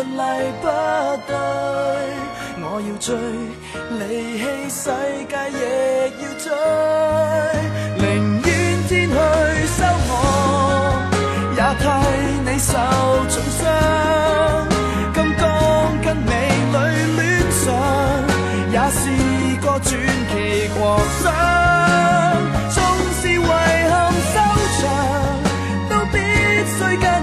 不对，我要追，离弃世界亦要追，宁愿天去收我，也替你受重伤。金刚跟美女恋上，也是个传奇过想，纵是遗憾收场，都必须跟。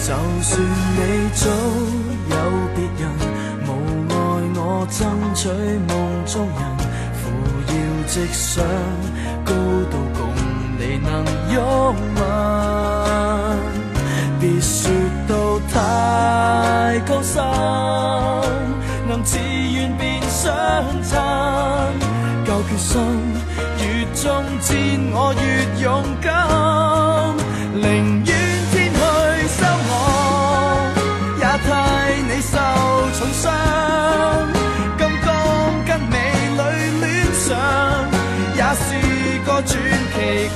就算你早有別人，無愛我爭取夢中人，扶搖直上高到共你能拥吻。別说到太高深，能自願便相襯，夠決心越中踐我越勇敢。零。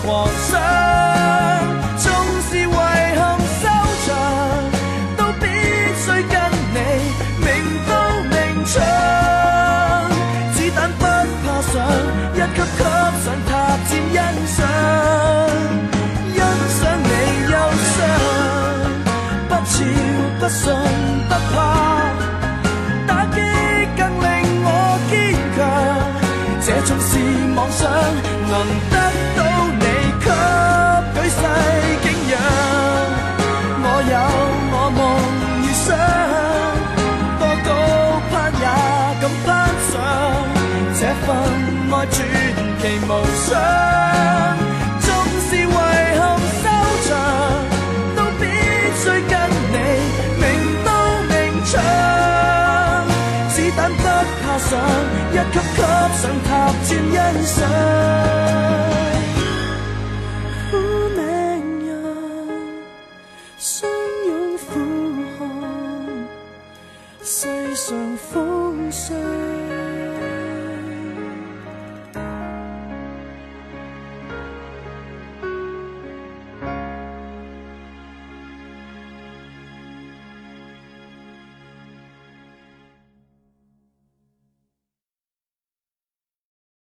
狂想，纵是遗憾收场，都必须跟你明刀明枪。子弹不怕上，一级级上塔尖欣赏，欣赏你忧伤。不俏不信不怕，打击更令我坚强。这纵是妄想，能得到。举世景仰，我有我梦与想，多高攀也敢攀上，这份爱传奇无双。纵是遗憾收场，都必须跟你明刀明枪，子弹不怕上一级级上塔尖欣赏。上风霜。